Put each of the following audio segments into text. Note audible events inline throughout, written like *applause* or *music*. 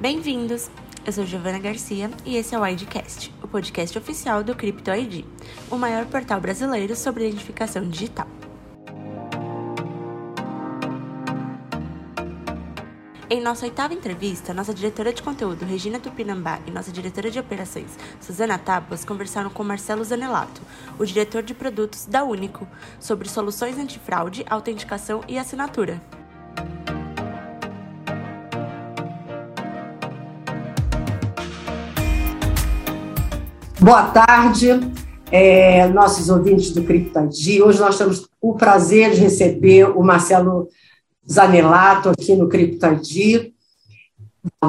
Bem-vindos! Eu sou Giovana Garcia e esse é o IDcast, o podcast oficial do Crypto ID, o maior portal brasileiro sobre identificação digital. Em nossa oitava entrevista, nossa diretora de conteúdo, Regina Tupinambá, e nossa diretora de operações, Suzana Tapas, conversaram com Marcelo Zanelato, o diretor de produtos da Único, sobre soluções antifraude, autenticação e assinatura. Boa tarde, é, nossos ouvintes do CriptoD. Hoje nós temos o prazer de receber o Marcelo Zanelato aqui no CriptoD,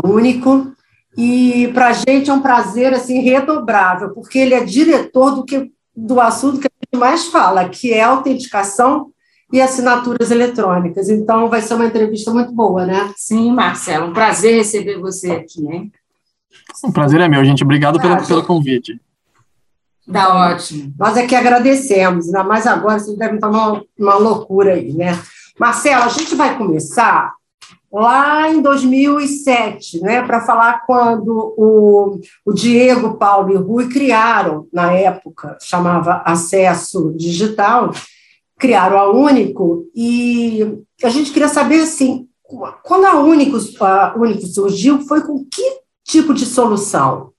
único. E para a gente é um prazer assim redobrável, porque ele é diretor do, que, do assunto que a gente mais fala, que é autenticação e assinaturas eletrônicas. Então, vai ser uma entrevista muito boa, né? Sim, Marcelo, um prazer receber você aqui, hein? Um prazer é meu, gente. Obrigado pelo, ah, pelo convite. Tá ótimo. Nós é que agradecemos, ainda mais agora, vocês devem estar uma, uma loucura aí, né? Marcelo, a gente vai começar lá em 2007, né, para falar quando o, o Diego, Paulo e Rui criaram, na época, chamava Acesso Digital, criaram a Único, e a gente queria saber, assim, quando a Único, a Único surgiu, foi com que tipo de solução?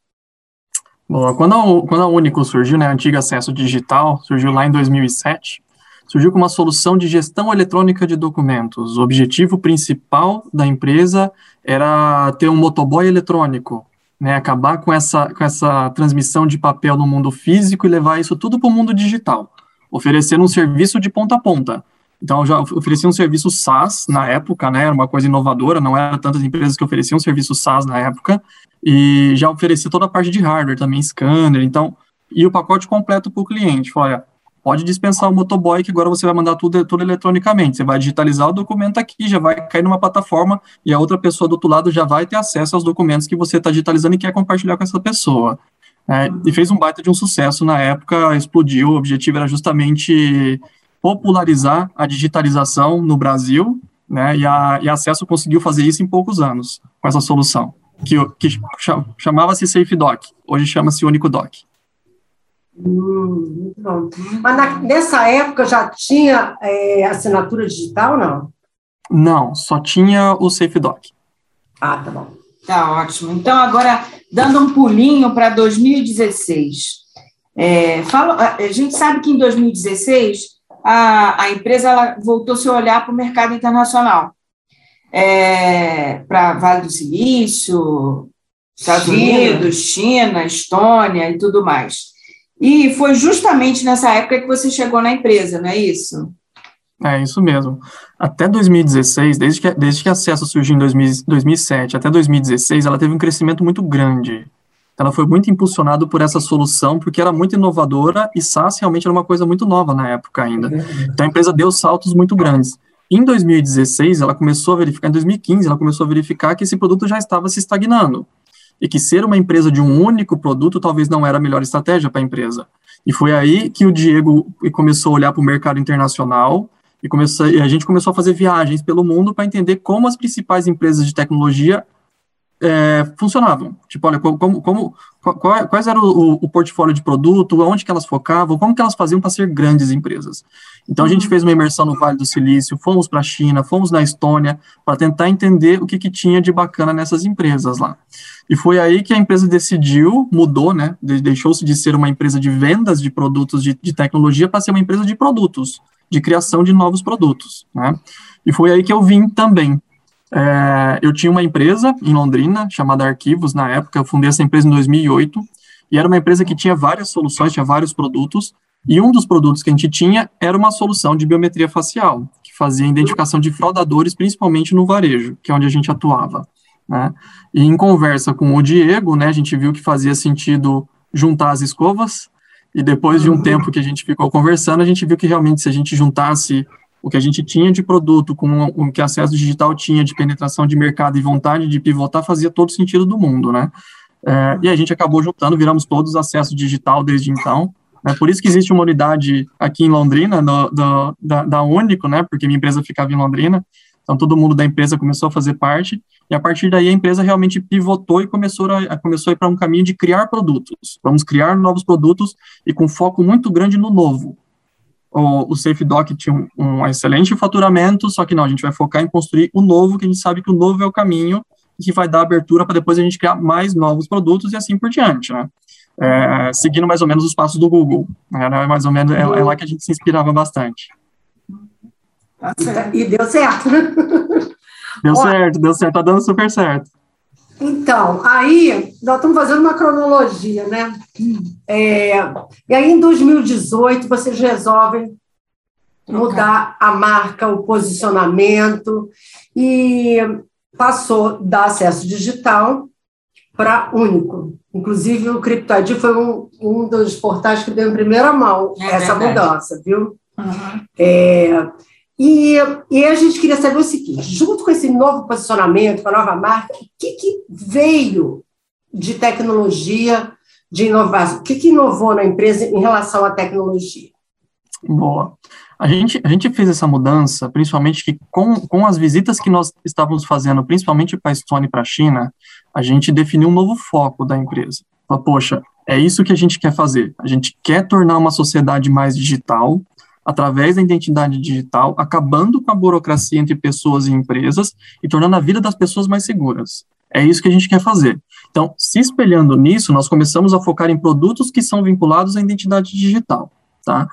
Bom, quando a, quando a Único surgiu, né, a antiga acesso digital, surgiu lá em 2007, surgiu com uma solução de gestão eletrônica de documentos. O objetivo principal da empresa era ter um motoboy eletrônico, né, acabar com essa, com essa transmissão de papel no mundo físico e levar isso tudo para o mundo digital, oferecendo um serviço de ponta a ponta. Então, já oferecia um serviço SaaS na época, né? Era uma coisa inovadora, não eram tantas empresas que ofereciam serviço SaaS na época, e já oferecia toda a parte de hardware também, scanner, então, e o pacote completo para o cliente. Olha, pode dispensar o motoboy, que agora você vai mandar tudo, tudo eletronicamente. Você vai digitalizar o documento aqui, já vai cair numa plataforma, e a outra pessoa do outro lado já vai ter acesso aos documentos que você está digitalizando e quer compartilhar com essa pessoa. É, e fez um baita de um sucesso na época, explodiu. O objetivo era justamente popularizar a digitalização no Brasil, né, e a, e a Acesso conseguiu fazer isso em poucos anos, com essa solução, que, que chamava-se SafeDoc, hoje chama-se UnicoDoc. Hum, muito bom. Mas na, nessa época já tinha é, assinatura digital, não? Não, só tinha o SafeDoc. Ah, tá bom. Tá ótimo. Então, agora, dando um pulinho para 2016. É, fala, a gente sabe que em 2016 a, a empresa voltou seu olhar para o mercado internacional, é, para Vale do Silício, Estados China. Unidos, China, Estônia e tudo mais. E foi justamente nessa época que você chegou na empresa, não é isso? É, isso mesmo. Até 2016, desde que, desde que a Acesso surgiu em 2000, 2007 até 2016, ela teve um crescimento muito grande ela foi muito impulsionada por essa solução, porque era muito inovadora e SaaS realmente era uma coisa muito nova na época ainda. Então a empresa deu saltos muito grandes. Em 2016, ela começou a verificar, em 2015, ela começou a verificar que esse produto já estava se estagnando e que ser uma empresa de um único produto talvez não era a melhor estratégia para a empresa. E foi aí que o Diego começou a olhar para o mercado internacional e, começou, e a gente começou a fazer viagens pelo mundo para entender como as principais empresas de tecnologia é, funcionavam. Tipo, olha, como, como, qual, quais eram o, o, portfólio de produto, onde que elas focavam, como que elas faziam para ser grandes empresas. Então, a gente uhum. fez uma imersão no Vale do Silício, fomos para a China, fomos na Estônia, para tentar entender o que, que tinha de bacana nessas empresas lá. E foi aí que a empresa decidiu, mudou, né, deixou-se de ser uma empresa de vendas de produtos de, de tecnologia para ser uma empresa de produtos, de criação de novos produtos, né. E foi aí que eu vim também, é, eu tinha uma empresa em Londrina, chamada Arquivos, na época, eu fundei essa empresa em 2008, e era uma empresa que tinha várias soluções, tinha vários produtos, e um dos produtos que a gente tinha era uma solução de biometria facial, que fazia identificação de fraudadores, principalmente no varejo, que é onde a gente atuava. Né? E em conversa com o Diego, né, a gente viu que fazia sentido juntar as escovas, e depois de um tempo que a gente ficou conversando, a gente viu que realmente se a gente juntasse o que a gente tinha de produto com o que acesso digital tinha de penetração de mercado e vontade de pivotar fazia todo sentido do mundo, né? É, e a gente acabou juntando, viramos todos acesso digital desde então. Né? Por isso que existe uma unidade aqui em Londrina, do, da, da Único, né? Porque minha empresa ficava em Londrina, então todo mundo da empresa começou a fazer parte. e a partir daí a empresa realmente pivotou e começou a, começou a ir para um caminho de criar produtos. Vamos criar novos produtos e com foco muito grande no novo. O, o SafeDoc tinha um, um excelente faturamento, só que não, a gente vai focar em construir o novo, que a gente sabe que o novo é o caminho que vai dar abertura para depois a gente criar mais novos produtos e assim por diante, né? É, seguindo mais ou menos os passos do Google. Era mais ou menos, é, é lá que a gente se inspirava bastante. E deu certo, né? Deu certo, deu certo, tá dando super certo. Então, aí nós estamos fazendo uma cronologia, né? É, e aí, em 2018, vocês resolvem mudar a marca, o posicionamento, e passou da acesso digital para único. Inclusive, o CryptoID foi um, um dos portais que deu em primeira mão é essa verdade. mudança, viu? Uhum. É, e, e a gente queria saber o seguinte: junto com esse novo posicionamento, com a nova marca, o que, que veio de tecnologia, de inovação? O que, que inovou na empresa em relação à tecnologia? Boa. A gente, a gente fez essa mudança, principalmente que com, com as visitas que nós estávamos fazendo, principalmente para a Estônia e para a China, a gente definiu um novo foco da empresa. Poxa, é isso que a gente quer fazer. A gente quer tornar uma sociedade mais digital, através da identidade digital, acabando com a burocracia entre pessoas e empresas e tornando a vida das pessoas mais seguras. É isso que a gente quer fazer. Então, se espelhando nisso, nós começamos a focar em produtos que são vinculados à identidade digital. Tá?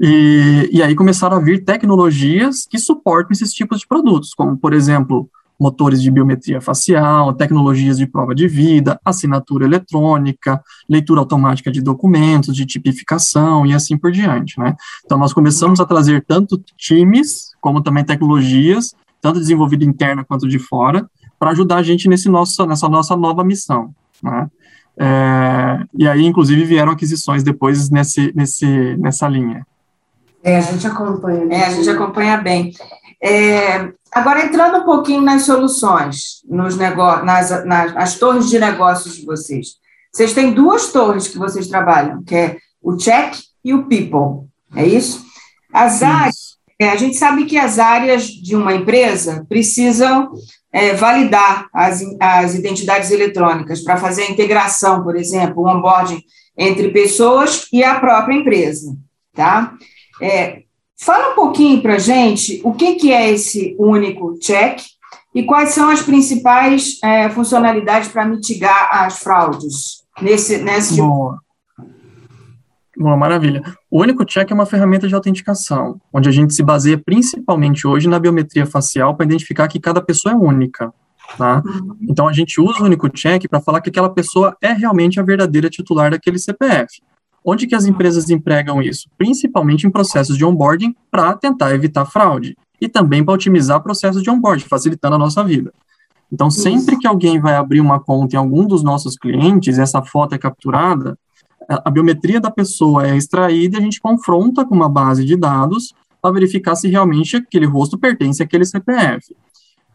E, e aí começaram a vir tecnologias que suportam esses tipos de produtos, como, por exemplo, motores de biometria facial, tecnologias de prova de vida, assinatura eletrônica, leitura automática de documentos, de tipificação e assim por diante, né? Então, nós começamos a trazer tanto times, como também tecnologias, tanto desenvolvido interna quanto de fora, para ajudar a gente nesse nosso, nessa nossa nova missão, né? É, e aí, inclusive, vieram aquisições depois nesse, nesse, nessa linha. É, a gente acompanha. É, a gente acompanha bem. É, agora, entrando um pouquinho nas soluções, nos negócios, nas, nas, nas torres de negócios de vocês. Vocês têm duas torres que vocês trabalham, que é o Check e o People, é isso? As áreas, é, a gente sabe que as áreas de uma empresa precisam é, validar as, as identidades eletrônicas para fazer a integração, por exemplo, o onboarding entre pessoas e a própria empresa, tá? É, Fala um pouquinho para a gente o que, que é esse único check e quais são as principais é, funcionalidades para mitigar as fraudes nesse, nesse tipo. Boa. Boa, maravilha. O único check é uma ferramenta de autenticação, onde a gente se baseia principalmente hoje na biometria facial para identificar que cada pessoa é única. Tá? Uhum. Então a gente usa o único check para falar que aquela pessoa é realmente a verdadeira titular daquele CPF. Onde que as empresas empregam isso? Principalmente em processos de onboarding para tentar evitar fraude e também para otimizar processos de onboarding, facilitando a nossa vida. Então, sempre que alguém vai abrir uma conta em algum dos nossos clientes, essa foto é capturada, a biometria da pessoa é extraída e a gente confronta com uma base de dados para verificar se realmente aquele rosto pertence àquele CPF.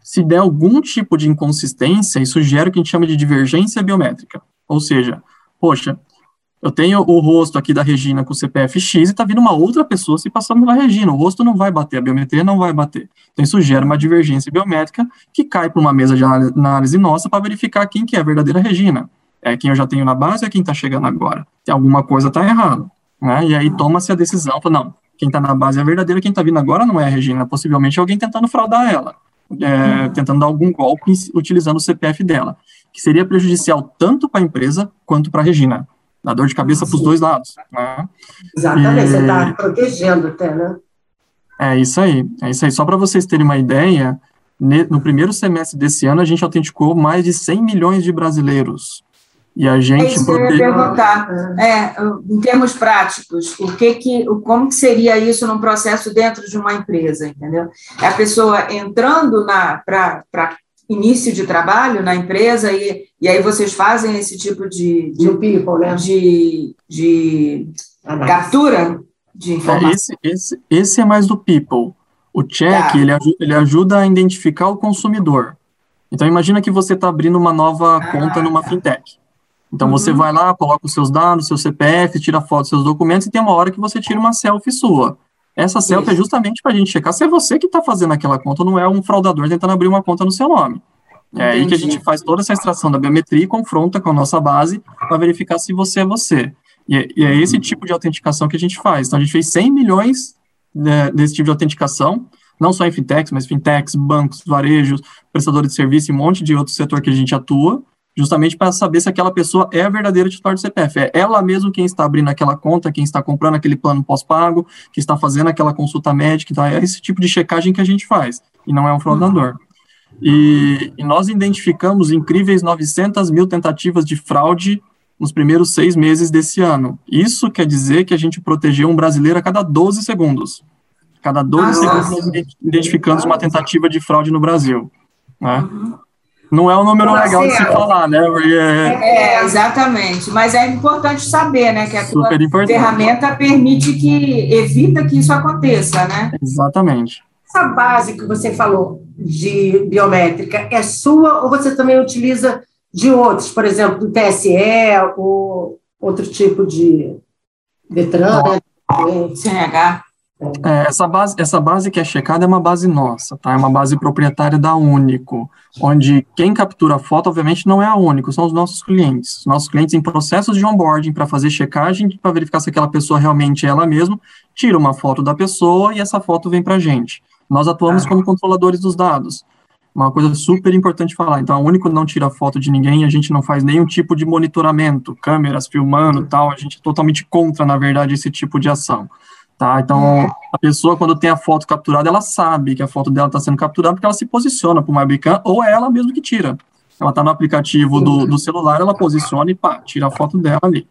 Se der algum tipo de inconsistência, isso gera o que a gente chama de divergência biométrica. Ou seja, poxa, eu tenho o rosto aqui da Regina com o CPF X e está vindo uma outra pessoa se passando pela Regina. O rosto não vai bater, a biometria não vai bater. Então, isso gera uma divergência biométrica que cai para uma mesa de análise nossa para verificar quem que é a verdadeira Regina. É quem eu já tenho na base ou é quem está chegando agora? Tem alguma coisa está errada. Né? E aí toma-se a decisão, fala, não, quem está na base é a verdadeira, quem está vindo agora não é a Regina, possivelmente é alguém tentando fraudar ela. É, tentando dar algum golpe utilizando o CPF dela, que seria prejudicial tanto para a empresa quanto para a Regina dá dor de cabeça para os dois lados. Né? Exatamente, e... você está protegendo até, né? É isso aí, é isso aí. Só para vocês terem uma ideia, no primeiro semestre desse ano, a gente autenticou mais de 100 milhões de brasileiros. E a gente. É isso que eu ia perguntar. É, em termos práticos, o que que, como que seria isso num processo dentro de uma empresa, entendeu? É a pessoa entrando para início de trabalho na empresa e, e aí vocês fazem esse tipo de, de, people, né? de, de captura de é, informação. Esse, esse, esse é mais do people. O check, tá. ele, ele ajuda a identificar o consumidor. Então, imagina que você está abrindo uma nova ah, conta numa tá. fintech. Então, uhum. você vai lá, coloca os seus dados, seu CPF, tira foto dos seus documentos e tem uma hora que você tira uma selfie sua. Essa selfie é Isso. é justamente para a gente checar se é você que está fazendo aquela conta, não é um fraudador tentando abrir uma conta no seu nome. É aí que a gente faz toda essa extração da biometria e confronta com a nossa base para verificar se você é você. E é, e é, esse tipo de autenticação que a gente faz. Então, a gente fez 100 milhões né, desse tipo de autenticação, não só em fintechs, mas fintechs, bancos, varejos, prestadores de serviço e um monte de outro setor que a gente atua, justamente para saber se aquela pessoa é a verdadeira titular do CPF. É ela mesmo quem está abrindo aquela conta, quem está comprando aquele plano pós-pago, que está fazendo aquela consulta médica. Então, é esse tipo de checagem que a gente faz, e não é um fraudador. E, e nós identificamos incríveis 900 mil tentativas de fraude nos primeiros seis meses desse ano. Isso quer dizer que a gente protegeu um brasileiro a cada 12 segundos. Cada 12 ah, segundos nós identificamos uma tentativa de fraude no Brasil. Né? Uhum. Não é um número Nossa, legal de se falar, né? É, é, exatamente. Mas é importante saber, né? Que a ferramenta permite que, evita que isso aconteça, né? Exatamente. Essa base que você falou de biométrica é sua ou você também utiliza de outros, por exemplo, do TSE ou outro tipo de Detran, né? CNH? É, essa, base, essa base que é checada é uma base nossa, tá? É uma base proprietária da Único, onde quem captura a foto, obviamente, não é a Único, são os nossos clientes. Os nossos clientes em processos de onboarding para fazer checagem, para verificar se aquela pessoa realmente é ela mesma, tira uma foto da pessoa e essa foto vem para a gente. Nós atuamos ah. como controladores dos dados. Uma coisa super importante falar. Então, a Único não tira foto de ninguém, a gente não faz nenhum tipo de monitoramento, câmeras filmando tal, a gente é totalmente contra, na verdade, esse tipo de ação. Tá? Então, a pessoa, quando tem a foto capturada, ela sabe que a foto dela está sendo capturada porque ela se posiciona para uma webcam ou é ela mesmo que tira. Ela está no aplicativo do, do, celular, ela posiciona e pá, tira a foto dela ali.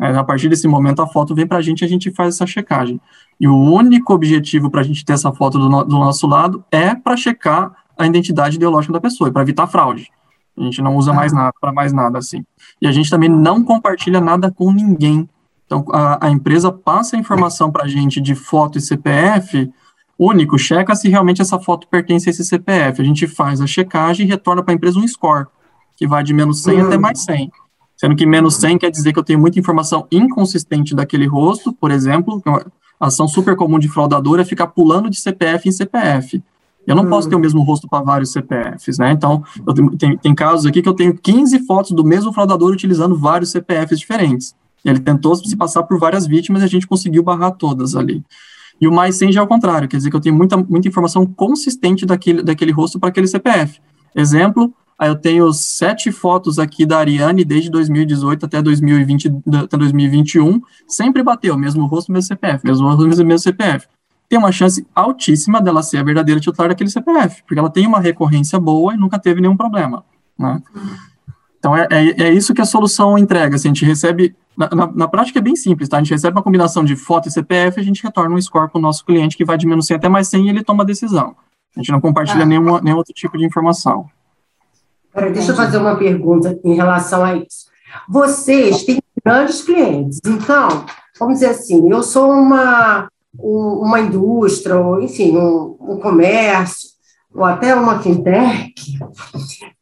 É, a partir desse momento, a foto vem para a gente e a gente faz essa checagem. E o único objetivo para a gente ter essa foto do, no, do nosso lado é para checar a identidade ideológica da pessoa, para evitar fraude. A gente não usa mais nada para mais nada assim. E a gente também não compartilha nada com ninguém então, a, a empresa passa a informação para a gente de foto e CPF único, checa se realmente essa foto pertence a esse CPF. A gente faz a checagem e retorna para a empresa um score, que vai de menos 100 uhum. até mais 100. Sendo que menos 100 quer dizer que eu tenho muita informação inconsistente daquele rosto, por exemplo, é uma ação super comum de fraudador é ficar pulando de CPF em CPF. Eu não uhum. posso ter o mesmo rosto para vários CPFs, né? Então, tenho, tem, tem casos aqui que eu tenho 15 fotos do mesmo fraudador utilizando vários CPFs diferentes. Ele tentou se passar por várias vítimas e a gente conseguiu barrar todas ali. E o mais 100 já é o contrário, quer dizer que eu tenho muita, muita informação consistente daquele, daquele rosto para aquele CPF. Exemplo, eu tenho sete fotos aqui da Ariane desde 2018 até 2020, até 2021, sempre bateu, mesmo rosto, mesmo CPF, mesmo rosto, mesmo CPF. Tem uma chance altíssima dela ser a verdadeira titular daquele CPF, porque ela tem uma recorrência boa e nunca teve nenhum problema, né? Então, é, é, é isso que a solução entrega, assim, a gente recebe na, na, na, prática é bem simples, tá? A gente recebe uma combinação de foto e CPF, a gente retorna um score para o nosso cliente que vai de menos 100 até mais 100 e ele toma a decisão. A gente não compartilha ah. nenhuma, nenhum outro tipo de informação. Peraí, deixa eu fazer uma pergunta em relação a isso. Vocês têm grandes clientes, então, vamos dizer assim, eu sou uma, uma indústria, ou enfim, um, um comércio, ou até uma fintech,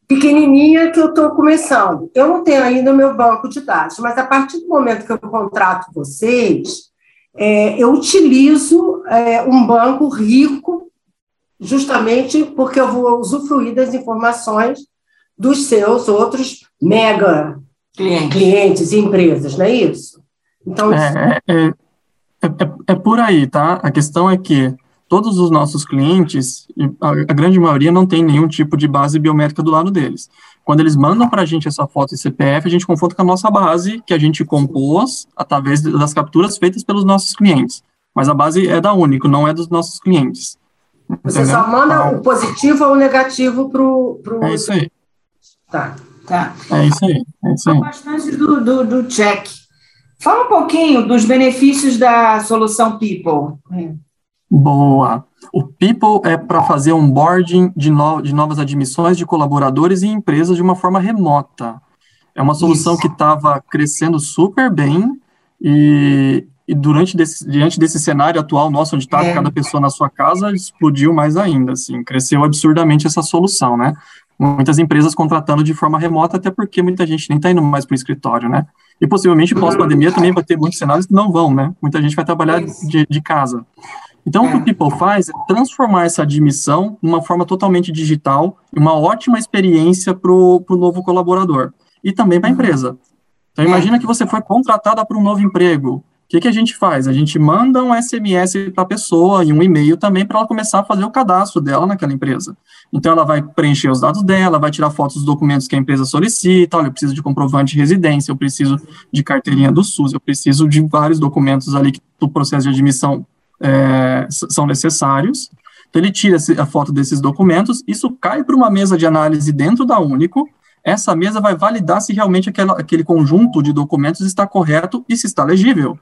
pequenininha que eu estou começando. Eu não tenho ainda o meu banco de dados, mas a partir do momento que eu contrato vocês, é, eu utilizo é, um banco rico, justamente porque eu vou usufruir das informações dos seus outros mega clientes, clientes e empresas, não é isso? Então, é, é, é, é, é por aí, tá? A questão é que todos os nossos clientes, a, a, grande maioria não tem nenhum tipo de base biométrica do lado deles. Quando eles mandam para a gente essa foto de CPF, a gente confronta com a nossa base, que a gente compôs através das capturas feitas pelos nossos clientes. Mas a base é da Único, não é dos nossos clientes. Você entendeu? só manda então, o positivo ou o negativo para o... Pro... É isso aí. Tá. Tá. É isso aí. É isso aí. bastante do, do, do check. Fala um pouquinho dos benefícios da solução People. Boa. O People é para fazer onboarding de, no, de novas admissões de colaboradores e empresas de uma forma remota. É uma solução Isso. que estava crescendo super bem e, e durante desse, diante desse cenário atual nosso, onde está é. cada pessoa na sua casa, explodiu mais ainda, assim, cresceu absurdamente essa solução, né? Muitas empresas contratando de forma remota, até porque muita gente nem está indo mais para o escritório, né? E possivelmente pós-pandemia também vai ter muitos cenários que não vão, né? Muita gente vai trabalhar de, de casa. Então, é. o que o é. People faz é transformar essa admissão numa forma totalmente digital, uma ótima experiência para o novo colaborador e também para a uhum. empresa. Então, imagina que você foi contratada para um novo emprego. O que, que a gente faz? A gente manda um SMS para a pessoa e um e-mail também para ela começar a fazer o cadastro dela naquela empresa. Então, ela vai preencher os dados dela, vai tirar fotos dos documentos que a empresa solicita. Olha, eu preciso de comprovante de residência, eu preciso de carteirinha do SUS, eu preciso de vários documentos ali que do processo de admissão é, são necessários. Então, ele tira a foto desses documentos, isso cai para uma mesa de análise dentro da Único, essa mesa vai validar se realmente aquela, aquele conjunto de documentos está correto e se está legível.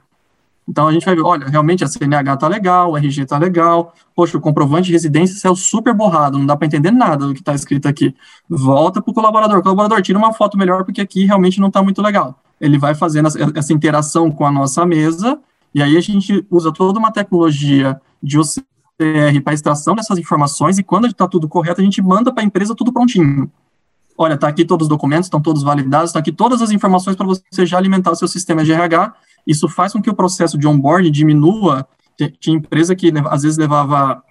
Então a gente vai ver, olha, realmente a CNH está legal, o RG está legal, poxa, o comprovante de residência saiu super borrado, não dá para entender nada do que está escrito aqui. Volta para o colaborador, colaborador, tira uma foto melhor porque aqui realmente não está muito legal. Ele vai fazendo essa interação com a nossa mesa, e aí a gente usa toda uma tecnologia de OCR para extração dessas informações, e quando está tudo correto, a gente manda para a empresa tudo prontinho. Olha, está aqui todos os documentos, estão todos validados, estão aqui todas as informações para você já alimentar o seu sistema de RH isso faz com que o processo de onboarding diminua. Tinha empresa que às vezes levava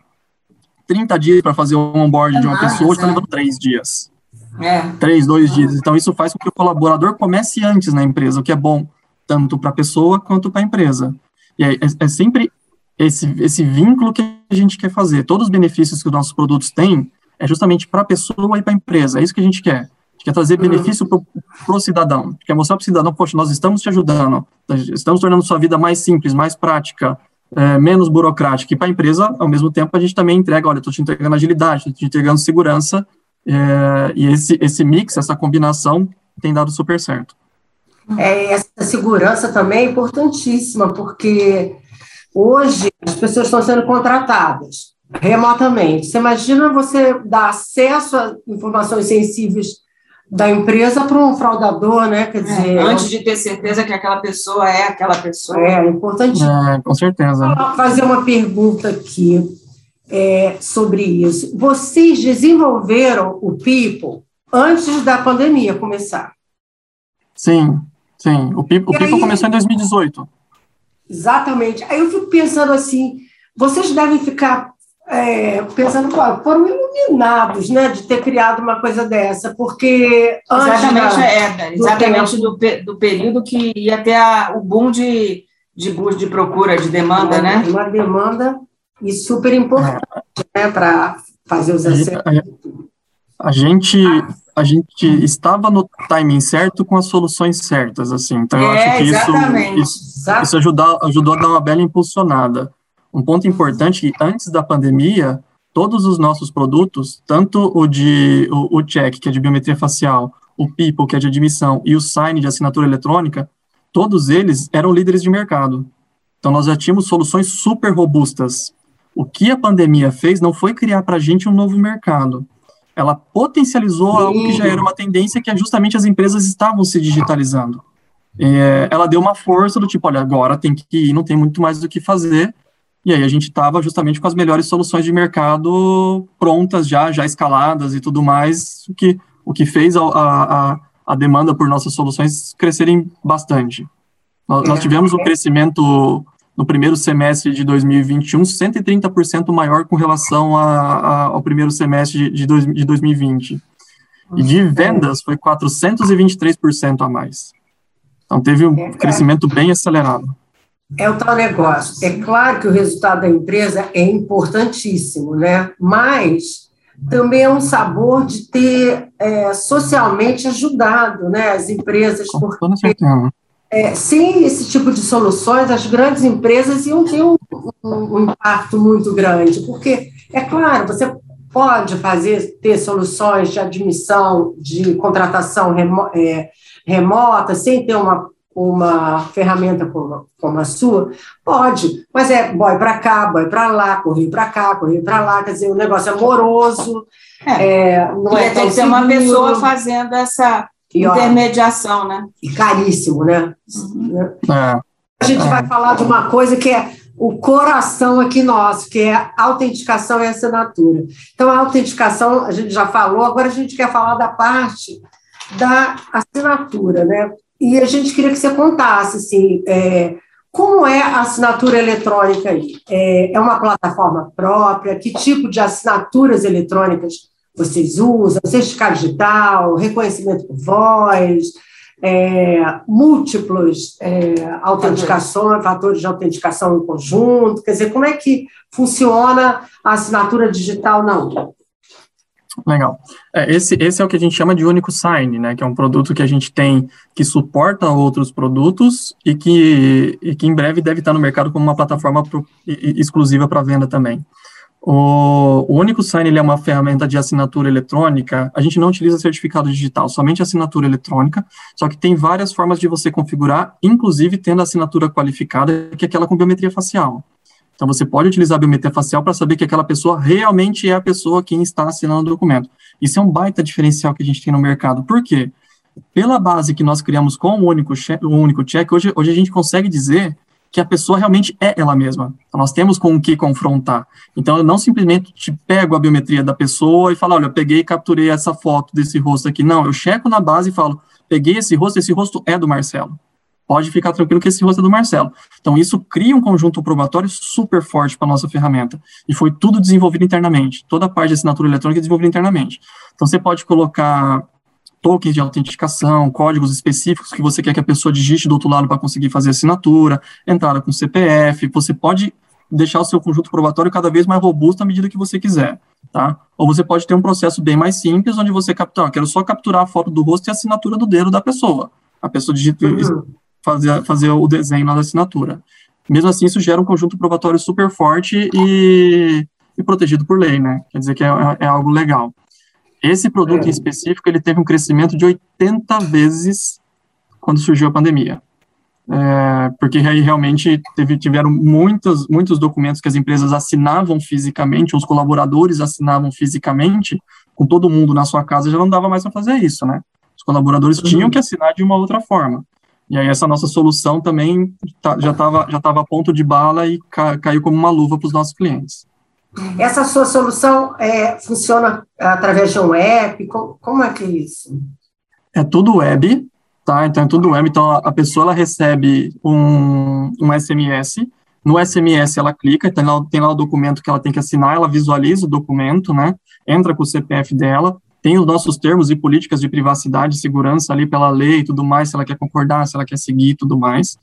30 dias para fazer o onboarding de uma pessoa, hoje está levando 3 dias. É. 3, 2 dias. Então, isso faz com que o colaborador comece antes na empresa, o que é bom tanto para a pessoa quanto para a empresa. E é, é, sempre esse, esse vínculo que a gente quer fazer. Todos os benefícios que os nossos produtos têm é justamente para a pessoa e para a empresa. É isso que a gente quer quer trazer benefício para o cidadão, quer mostrar para o cidadão, poxa, nós estamos te ajudando, estamos tornando sua vida mais simples, mais prática, é, menos burocrática. E para a empresa, ao mesmo tempo, a gente também entrega, olha, estou te entregando agilidade, estou te entregando segurança, é, e esse, esse mix, essa combinação, tem dado super certo. É, essa segurança também é importantíssima, porque hoje as pessoas estão sendo contratadas remotamente. Você imagina você dar acesso a informações sensíveis da empresa para um fraudador, né? Quer é, dizer, é, antes de ter certeza que aquela pessoa é aquela pessoa. É, importante. É, com certeza. Vou fazer uma pergunta aqui é, sobre isso. Vocês desenvolveram o People antes da pandemia começar? Sim, sim. O People, o People aí, começou em 2018. Exatamente. Aí eu fico pensando assim, vocês devem ficar é, pensando, pô, foram iluminados né, de ter criado uma coisa dessa, porque. Exatamente, da, é, exatamente do, do, do, período que ia ter a, o boom de, de, de procura, de demanda, né? Uma demanda e super importante é. né, para fazer os acessos. A, a, gente. A gente estava no timing certo com as soluções certas, assim. Então, eu é, acho que isso, isso, isso ajudou, ajudou a dar uma bela impulsionada. Um ponto importante que antes da pandemia, todos os nossos produtos, tanto o de o, o check, que é de biometria facial, o People, que é de admissão, e o Sign de assinatura eletrônica, todos eles eram líderes de mercado. Então nós já tínhamos soluções super robustas. O que a pandemia fez não foi criar para a gente um novo mercado. Ela potencializou algo que já era uma tendência que é justamente as empresas estavam se digitalizando. É, ela deu uma força do tipo, olha, agora tem que ir, não tem muito mais do que fazer, e aí a gente estava justamente com as melhores soluções de mercado prontas já, já escaladas e tudo mais, o que, o que fez a, a, a demanda por nossas soluções crescerem bastante. Nós, nós tivemos um crescimento no primeiro semestre de 2021 130% maior com relação a, a, ao primeiro semestre de, de, de 2020. E de vendas foi 423% a mais. Então teve um crescimento bem acelerado. É o tal negócio. É claro que o resultado da empresa é importantíssimo, né? Mas também é um sabor de ter é, socialmente ajudado né, as empresas. Porque, é, sem esse tipo de soluções, as grandes empresas iam ter um, um, um impacto muito grande. Porque, é claro, você pode fazer, ter soluções de admissão, de contratação remo, é, remota, sem ter uma uma ferramenta como, como a sua? Pode, mas é boy para cá, boy para lá, correr para cá, correr para lá, quer dizer, o um negócio é moroso. É, é não é tem que ser uma pessoa fazendo essa e, ó, intermediação, né? E caríssimo, né? Uhum. É. A gente vai falar de uma coisa que é o coração aqui nosso, que é a autenticação e assinatura. Então, a autenticação, a gente já falou, agora a gente quer falar da parte da assinatura, né? E a gente queria que você contasse assim, é, Como é a assinatura eletrônica aí? É, é uma plataforma própria? Que tipo de assinaturas eletrônicas vocês usam? Certificado digital, reconhecimento por voz, é, múltiplos é, autenticações, fatores de autenticação em conjunto? Quer dizer, como é que funciona a assinatura digital na? Legal. É, esse, esse é o que a gente chama de único sign, né? Que é um produto que a gente tem que suporta outros produtos e que, e que em breve deve estar no mercado como uma plataforma pro, e, exclusiva para venda também. O, o único sign ele é uma ferramenta de assinatura eletrônica. A gente não utiliza certificado digital, somente assinatura eletrônica. Só que tem várias formas de você configurar, inclusive tendo a assinatura qualificada, que é aquela com biometria facial. Então, você pode utilizar a biometria facial para saber que aquela pessoa realmente é a pessoa quem está assinando o documento. Isso é um baita diferencial que a gente tem no mercado. Por quê? Pela base que nós criamos com o único, check, o único check, hoje, hoje a gente consegue dizer que a pessoa realmente é ela mesma. Então, nós temos com o que confrontar. Então, eu não simplesmente te pego a biometria da pessoa e falo, olha, eu peguei e capturei essa foto desse rosto aqui. Não, eu checo na base e falo, peguei esse rosto, esse rosto é do Marcelo pode ficar tranquilo que esse rosto é do Marcelo. Então, isso cria um conjunto probatório super forte para a nossa ferramenta. E foi tudo desenvolvido internamente. Toda a parte de assinatura eletrônica é desenvolvida internamente. Então, você pode colocar tokens de autenticação, códigos específicos que você quer que a pessoa digite do outro lado para conseguir fazer assinatura, entrada com CPF, você pode deixar o seu conjunto probatório cada vez mais robusto à medida que você quiser, tá? Ou você pode ter um processo bem mais simples, onde você captura, quero só capturar a foto do rosto e a assinatura do dedo da pessoa. A pessoa digita, uhum fazer, fazer o desenho na assinatura. Mesmo assim, isso gera um conjunto probatório super forte e, e protegido por lei, né? Quer dizer que é, é algo legal. Esse produto é. em específico, ele teve um crescimento de 80 vezes quando surgiu a pandemia. É, porque aí realmente teve, tiveram muitos, muitos documentos que as empresas assinavam fisicamente, os colaboradores assinavam fisicamente, com todo mundo na sua casa, já não dava mais para fazer isso, né? Os colaboradores uhum. tinham que assinar de uma outra forma. E aí essa nossa solução também tá, já estava já tava a ponto de bala e ca, caiu como uma luva para os nossos clientes. Essa sua solução é, funciona através de um app? Como, como, é que é isso? É tudo web, tá? Então é tudo web. Então a pessoa ela recebe um, um SMS. No SMS ela clica, tem lá, tem lá o documento que ela tem que assinar, ela visualiza o documento, né? Entra com o CPF dela, tem os nossos termos e políticas de privacidade e segurança ali pela lei e tudo mais, se ela quer concordar, se ela quer seguir e tudo mais.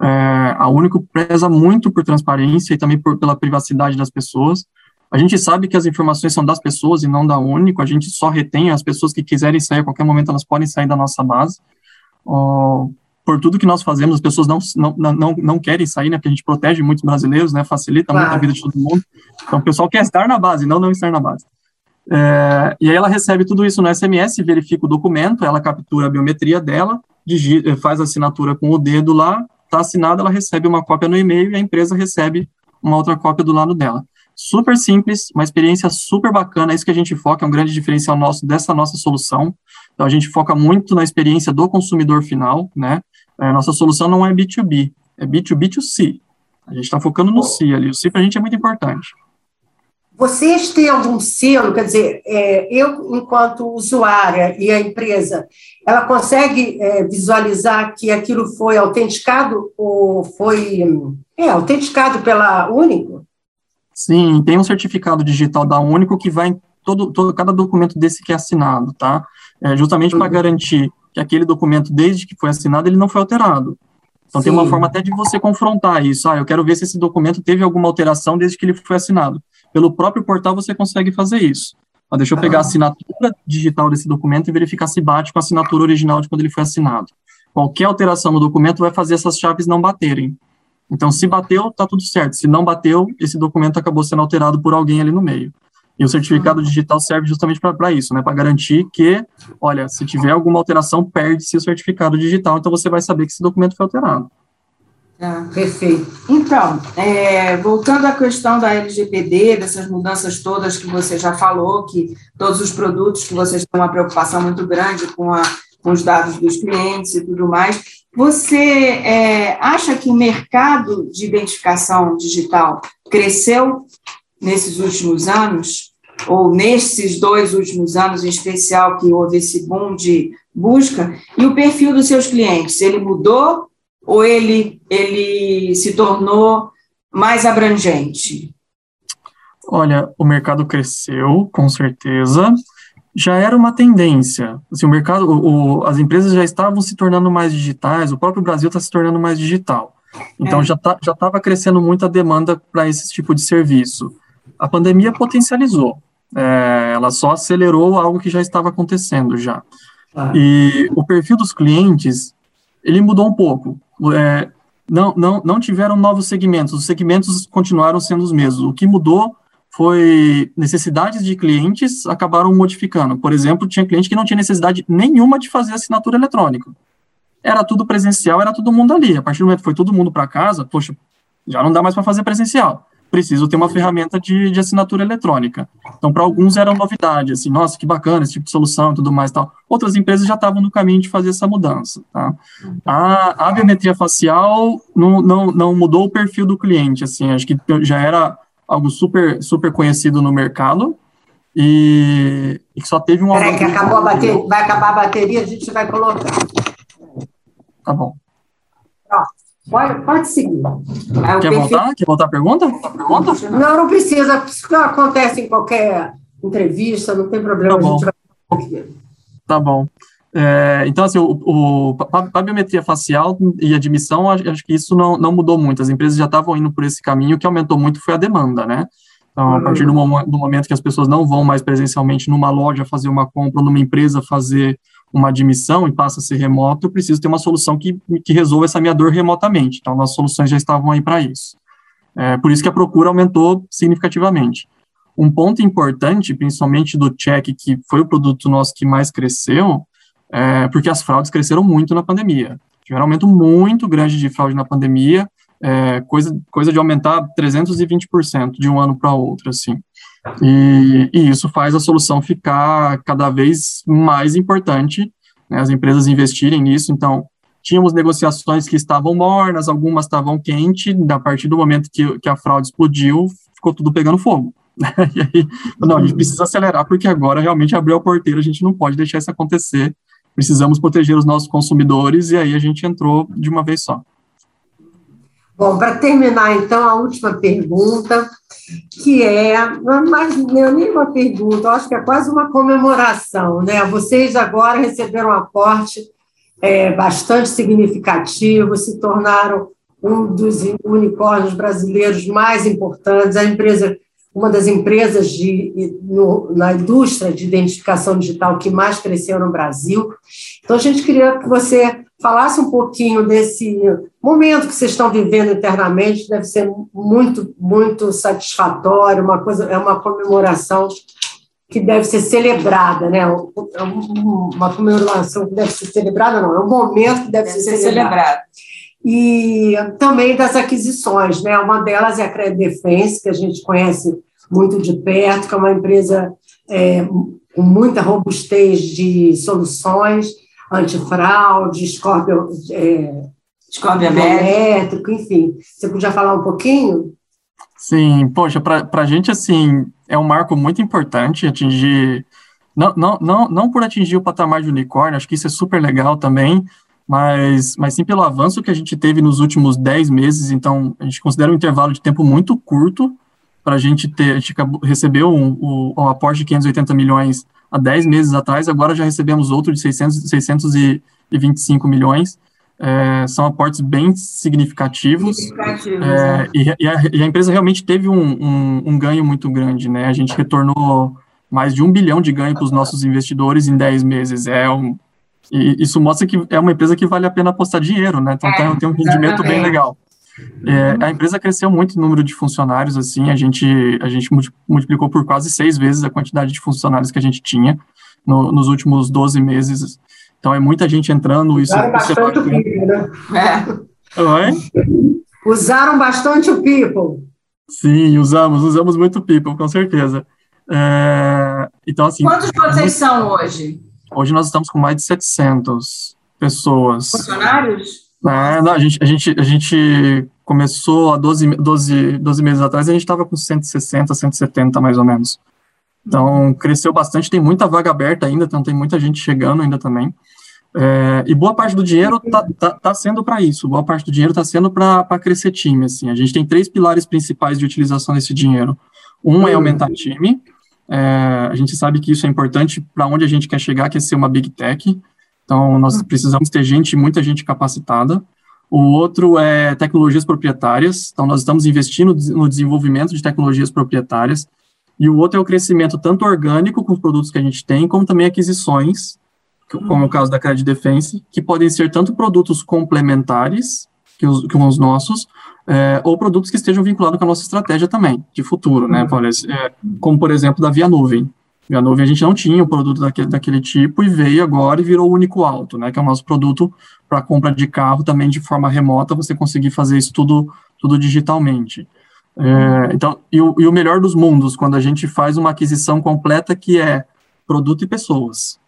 É, a Único preza muito por transparência e também por, pela privacidade das pessoas. A gente sabe que as informações são das pessoas e não da Único, a gente só retém as pessoas que quiserem sair a qualquer momento, elas podem sair da nossa base. Oh, por tudo que nós fazemos, as pessoas não, não, não, não querem sair, né, porque a gente protege muitos brasileiros, né, facilita claro. muito a vida de todo mundo. Então, o pessoal quer estar na base, não não estar na base. É, e aí ela recebe tudo isso no SMS, verifica o documento, ela captura a biometria dela, digita, faz a assinatura com o dedo lá, está assinada, ela recebe uma cópia no e-mail e a empresa recebe uma outra cópia do lado dela. Super simples, uma experiência super bacana, é isso que a gente foca, é um grande diferencial nosso dessa nossa solução. Então a gente foca muito na experiência do consumidor final, né? É, nossa solução não é B2B, é B2B2C. A gente está focando no C ali, o C para a gente é muito importante. Vocês têm algum selo, quer dizer, é, eu, enquanto usuária e a empresa, ela consegue é, visualizar que aquilo foi autenticado ou foi é, autenticado pela Único? Sim, tem um certificado digital da Único que vai em todo, todo cada documento desse que é assinado, tá? É, justamente uhum. para garantir que aquele documento, desde que foi assinado, ele não foi alterado. Então, Sim. tem uma forma até de você confrontar isso. Ah, eu quero ver se esse documento teve alguma alteração desde que ele foi assinado. Pelo próprio portal você consegue fazer isso. Ah, deixa eu pegar a assinatura digital desse documento e verificar se bate com a assinatura original de quando ele foi assinado. Qualquer alteração no documento vai fazer essas chaves não baterem. Então, se bateu, está tudo certo. Se não bateu, esse documento acabou sendo alterado por alguém ali no meio. E o certificado digital serve justamente para isso, né? Para garantir que, olha, se tiver alguma alteração, perde-se o certificado digital, então você vai saber que esse documento foi alterado. Ah, perfeito. Então, é, voltando à questão da LGPD, dessas mudanças todas que você já falou, que todos os produtos que vocês têm uma preocupação muito grande com, a, com os dados dos clientes e tudo mais, você é, acha que o mercado de identificação digital cresceu nesses últimos anos? Ou nesses dois últimos anos, em especial, que houve esse boom de busca? E o perfil dos seus clientes, ele mudou ou ele, ele se tornou mais abrangente? Olha, o mercado cresceu, com certeza. Já era uma tendência. Assim, o mercado, o, as empresas já estavam se tornando mais digitais, o próprio Brasil está se tornando mais digital. Então, é. já tá, já estava crescendo muito a demanda para esse tipo de serviço. A pandemia potencializou. É, ela só acelerou algo que já estava acontecendo já. Ah. E o perfil dos clientes, ele mudou um pouco. É, não, não, não tiveram novos segmentos, os segmentos continuaram sendo os mesmos. O que mudou foi necessidades de clientes acabaram modificando. Por exemplo, tinha cliente que não tinha necessidade nenhuma de fazer assinatura eletrônica. Era tudo presencial, era todo mundo ali. A partir do momento que foi todo mundo para casa, poxa, já não dá mais para fazer presencial preciso ter uma ferramenta de, de assinatura eletrônica. Então, para alguns era novidade, assim, nossa, que bacana esse tipo de solução e tudo mais tal. Outras empresas já estavam no caminho de fazer essa mudança, tá? A, a biometria facial não, não, não mudou o perfil do cliente, assim, acho que já era algo super, super conhecido no mercado, e, e só teve um... Peraí, que acabou a bateria, vai acabar a bateria, a gente vai colocar. Tá bom. Pode, pode seguir. É Quer voltar? Quer voltar a pergunta? pergunta? Não, não precisa. Isso acontece em qualquer entrevista, não tem problema. Tá bom. Vai... Tá bom. É, então, assim, o, o, a biometria facial e admissão, acho, acho que isso não, não mudou muito. As empresas já estavam indo por esse caminho, o que aumentou muito foi a demanda, né? Então, a partir do, do momento que as pessoas não vão mais presencialmente numa loja fazer uma compra, numa empresa fazer uma admissão e passa a ser remoto, eu preciso ter uma solução que, que resolva essa minha dor remotamente. Então, nossas soluções já estavam aí para isso. É, por isso que a procura aumentou significativamente. Um ponto importante, principalmente do check, que foi o produto nosso que mais cresceu, é porque as fraudes cresceram muito na pandemia. Tiveram um aumento muito grande de fraude na pandemia, é, coisa, coisa de aumentar 320% de um ano para outro, assim. E, e, isso faz a solução ficar cada vez mais importante, né, as empresas investirem nisso. Então, tínhamos negociações que estavam mornas, algumas estavam quentes, a partir do momento que, que a fraude explodiu, ficou tudo pegando fogo. *laughs* e aí, não, a gente precisa acelerar, porque agora realmente abriu a porteira, a gente não pode deixar isso acontecer, precisamos proteger os nossos consumidores, e aí a gente entrou de uma vez só. Bom, para terminar, então, a última pergunta, que é, não é nem uma pergunta, acho que é quase uma comemoração, né? Vocês agora receberam um aporte é, bastante significativo, se tornaram um dos unicórnios brasileiros mais importantes, a empresa, uma das empresas de, no, na indústria de identificação digital que mais cresceu no Brasil. Então, a gente queria que você falasse um pouquinho desse momento que vocês estão vivendo internamente, deve ser muito, muito satisfatório, uma coisa, é uma comemoração que deve ser celebrada, né? Uma comemoração que deve ser celebrada, não, é um momento que deve, deve ser, ser celebrado. celebrado. E também das aquisições, né? Uma delas é a Credit Defense, que a gente conhece muito de perto, que é uma empresa é, com muita robustez de soluções, antifraude, Scorpio, é, elétrico, enfim. Você podia falar um pouquinho? Sim, poxa, para a gente, assim, é um marco muito importante atingir, não, não, não, não por atingir o patamar de unicórnio, acho que isso é super legal também, mas, mas sim pelo avanço que a gente teve nos últimos 10 meses, então a gente considera um intervalo de tempo muito curto para a gente ter, a gente recebeu um, um, um aporte de 580 milhões há 10 meses atrás, agora já recebemos outro de 600, 625 milhões. É, são aportes bem significativos, significativos é, é. E, e, a, e, a, empresa realmente teve um, um, um, ganho muito grande, né? A gente retornou mais de um bilhão de ganho para os nossos investidores em 10 meses. É um, e isso mostra que é uma empresa que vale a pena apostar dinheiro, né? Então tem, tem um rendimento bem legal. É, a empresa cresceu muito em número de funcionários, assim, a gente, a gente multiplicou por quase seis vezes a quantidade de funcionários que a gente tinha no, nos últimos 12 meses. Então, é muita gente entrando. Isso, Usaram isso bastante é o People, né? É. Oi? Usaram bastante o People. Sim, usamos, usamos muito People, com certeza. É, então, assim... Quantos vocês são hoje? Hoje nós estamos com mais de 700 pessoas. Funcionários? É, não, a, gente, a, gente, a gente começou há 12, 12, 12 meses atrás, a gente estava com 160, 170 mais ou menos. Então, cresceu bastante, tem muita vaga aberta ainda, então tem muita gente chegando ainda também. É, e boa parte do dinheiro está tá, tá sendo para isso, boa parte do dinheiro está sendo para crescer time. Assim. A gente tem três pilares principais de utilização desse dinheiro. Um é aumentar time, é, a gente sabe que isso é importante para onde a gente quer chegar, que é ser uma big tech. Então, nós precisamos ter gente, muita gente capacitada. O outro é tecnologias proprietárias. Então, nós estamos investindo no desenvolvimento de tecnologias proprietárias. E o outro é o crescimento tanto orgânico com os produtos que a gente tem, como também aquisições, como o caso da Credit Defense, que podem ser tanto produtos complementares que os, que os nossos, é, ou produtos que estejam vinculados com a nossa estratégia também, de futuro, né? É, como, por exemplo, da Via Nuvem. Via Nuvem a gente não tinha um produto daquele, daquele tipo e veio agora e virou o Único Alto, né? Que é o nosso produto para compra de carro também de forma remota, você conseguir fazer isso tudo, tudo digitalmente. É, então, e o, e o melhor dos mundos, quando a gente faz uma aquisição completa que é produto e pessoas.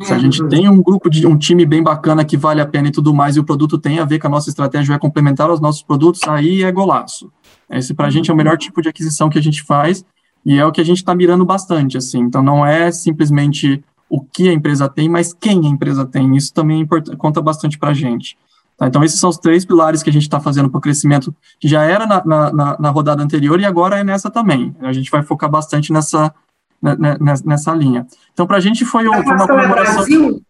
Se a gente tem um grupo de um time bem bacana que vale a pena e tudo mais, e o produto tem a ver com a nossa estratégia, vai complementar os nossos produtos, aí é golaço. Esse para a gente é o melhor tipo de aquisição que a gente faz e é o que a gente está mirando bastante, assim. Então não é simplesmente o que a empresa tem, mas quem a empresa tem. Isso também conta bastante para a gente. Tá? Então esses são os três pilares que a gente está fazendo para o crescimento, que já era na, na, na rodada anterior e agora é nessa também. A gente vai focar bastante nessa né, né, nessa linha. Então, para a gente foi, foi uma comemoração. É Brasil?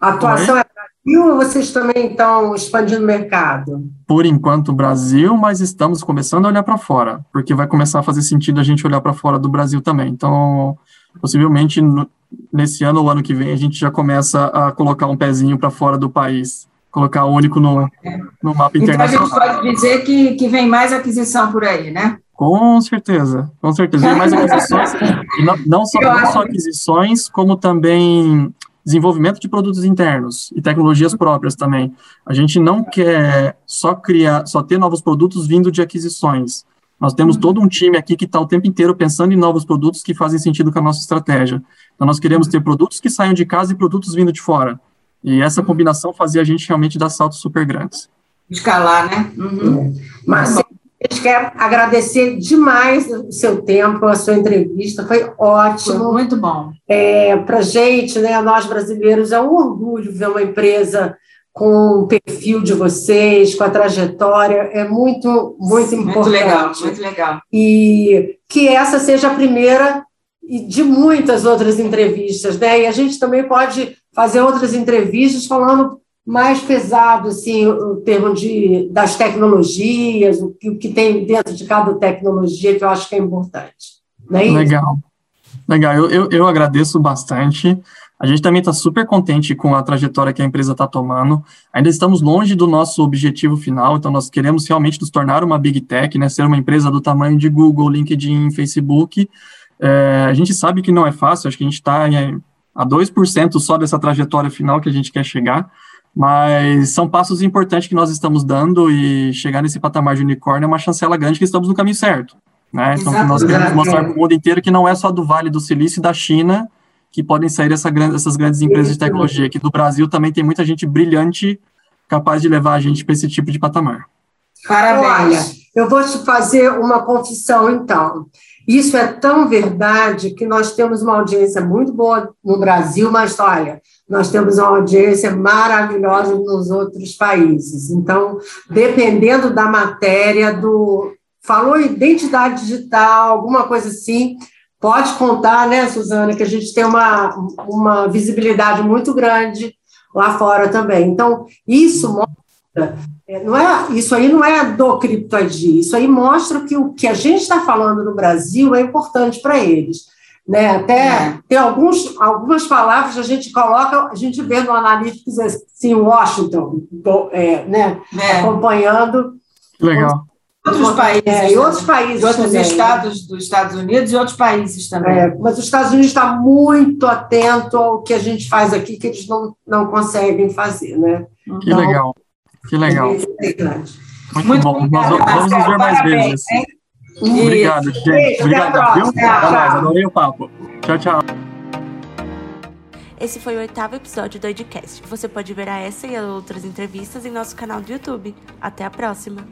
A atuação é Ou vocês também estão expandindo o mercado? Por enquanto, Brasil, mas estamos começando a olhar para fora, porque vai começar a fazer sentido a gente olhar para fora do Brasil também. Então, possivelmente, no, nesse ano ou ano que vem, a gente já começa a colocar um pezinho para fora do país colocar o único no, no mapa internacional. Então a gente pode dizer que, que vem mais aquisição por aí, né? Com certeza, com certeza. Vem mais *laughs* aquisições, não, não, só, não só aquisições, como também desenvolvimento de produtos internos e tecnologias próprias também. A gente não quer só criar, só ter novos produtos vindo de aquisições. Nós temos todo um time aqui que está o tempo inteiro pensando em novos produtos que fazem sentido com a nossa estratégia. Então, nós queremos ter produtos que saiam de casa e produtos vindo de fora. E essa combinação fazia a gente realmente dar saltos super grandes. Escalar, né? Uhum. Mas a gente quer agradecer demais o seu tempo, a sua entrevista, foi ótimo. Foi muito bom. É, Para a gente, né, nós brasileiros, é um orgulho ver uma empresa com o perfil de vocês, com a trajetória, é muito, muito importante. Muito legal, muito legal. E que essa seja a primeira de muitas outras entrevistas, né? E a gente também pode fazer outras entrevistas falando mais pesado, assim, o termo de, das tecnologias, o que, o que tem dentro de cada tecnologia, que eu acho que é importante. Não é Legal. Legal, eu, eu, eu agradeço bastante. A gente também está super contente com a trajetória que a empresa está tomando. Ainda estamos longe do nosso objetivo final, então nós queremos realmente nos tornar uma big tech, né, ser uma empresa do tamanho de Google, LinkedIn, Facebook. É, a gente sabe que não é fácil, acho que a gente está a 2% só dessa trajetória final que a gente quer chegar, mas são passos importantes que nós estamos dando e chegar nesse patamar de unicórnio é uma chancela grande que estamos no caminho certo. Né? Então, Exato, nós queremos mostrar para o mundo inteiro que não é só do Vale do Silício e da China que podem sair essa grande, essas grandes empresas de tecnologia, que do Brasil também tem muita gente brilhante capaz de levar a gente para esse tipo de patamar. Parabéns. Olha, eu vou te fazer uma confissão, então. Isso é tão verdade que nós temos uma audiência muito boa no Brasil, mas olha, nós temos uma audiência maravilhosa nos outros países. Então, dependendo da matéria, do falou identidade digital, alguma coisa assim, pode contar, né, Suzana, que a gente tem uma, uma visibilidade muito grande lá fora também. Então, isso mostra é, não é, isso aí não é do CryptoID, isso aí mostra que o que a gente está falando no Brasil é importante para eles. Né? Até é. tem alguns, algumas palavras que a gente coloca, a gente vê no Analytics assim, Washington, do, é, né? É. acompanhando. Legal. Outros países. É, e outros países. Outros também. estados dos Estados Unidos e outros países também. É, mas os Estados Unidos está muito atento ao que a gente faz aqui, que eles não, não conseguem fazer. Né? Que então, legal. Que legal. Muito, Muito bom. Nós vamos nos ver mais vezes. Obrigado, gente. Isso, Obrigado, até viu? Até Adorei o papo. Tchau, tchau. Esse foi o oitavo episódio do Edcast. Você pode ver a essa e outras entrevistas em nosso canal do YouTube. Até a próxima!